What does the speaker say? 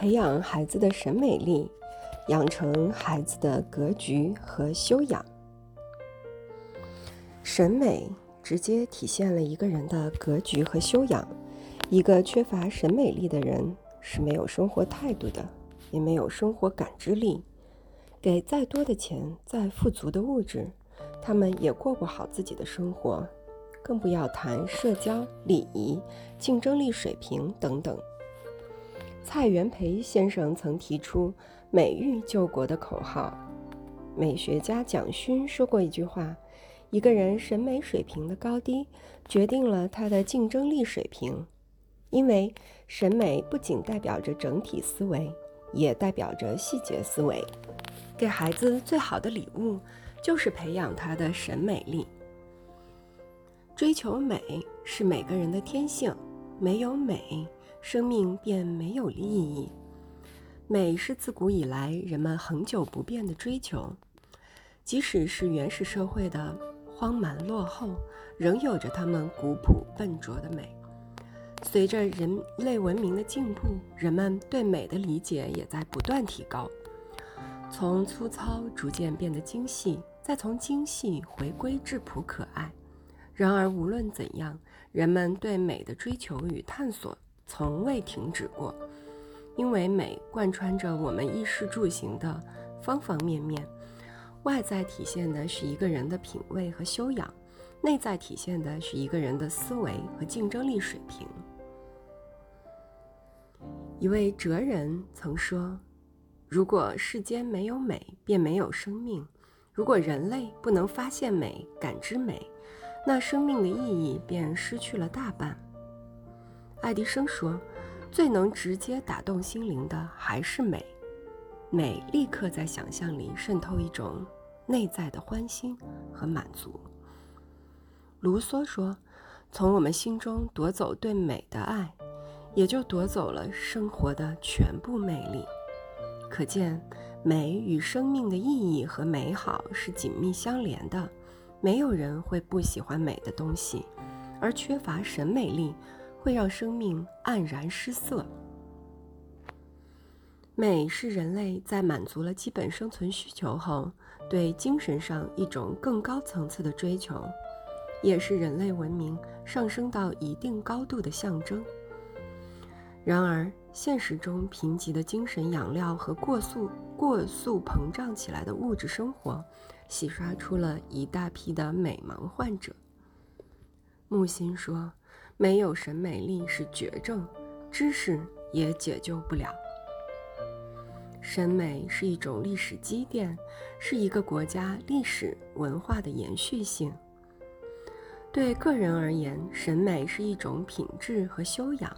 培养孩子的审美力，养成孩子的格局和修养。审美直接体现了一个人的格局和修养。一个缺乏审美力的人是没有生活态度的，也没有生活感知力。给再多的钱、再富足的物质，他们也过不好自己的生活，更不要谈社交礼仪、竞争力水平等等。蔡元培先生曾提出“美育救国”的口号。美学家蒋勋说过一句话：“一个人审美水平的高低，决定了他的竞争力水平。”因为审美不仅代表着整体思维，也代表着细节思维。给孩子最好的礼物，就是培养他的审美力。追求美是每个人的天性，没有美，生命便没有意义。美是自古以来人们恒久不变的追求，即使是原始社会的荒蛮落后，仍有着他们古朴笨拙的美。随着人类文明的进步，人们对美的理解也在不断提高，从粗糙逐渐变得精细，再从精细回归质朴可爱。然而，无论怎样，人们对美的追求与探索从未停止过，因为美贯穿着我们衣食住行的方方面面。外在体现的是一个人的品味和修养，内在体现的是一个人的思维和竞争力水平。一位哲人曾说：“如果世间没有美，便没有生命；如果人类不能发现美、感知美，那生命的意义便失去了大半。”爱迪生说：“最能直接打动心灵的还是美，美立刻在想象里渗透一种内在的欢欣和满足。”卢梭说：“从我们心中夺走对美的爱。”也就夺走了生活的全部魅力。可见，美与生命的意义和美好是紧密相连的。没有人会不喜欢美的东西，而缺乏审美力会让生命黯然失色。美是人类在满足了基本生存需求后，对精神上一种更高层次的追求，也是人类文明上升到一定高度的象征。然而，现实中贫瘠的精神养料和过速、过速膨胀起来的物质生活，洗刷出了一大批的美盲患者。木心说：“没有审美力是绝症，知识也解救不了。审美是一种历史积淀，是一个国家历史文化的延续性。对个人而言，审美是一种品质和修养。”